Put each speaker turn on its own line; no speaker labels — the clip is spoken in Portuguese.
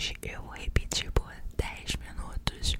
hoje eu vou repetir por 10 minutos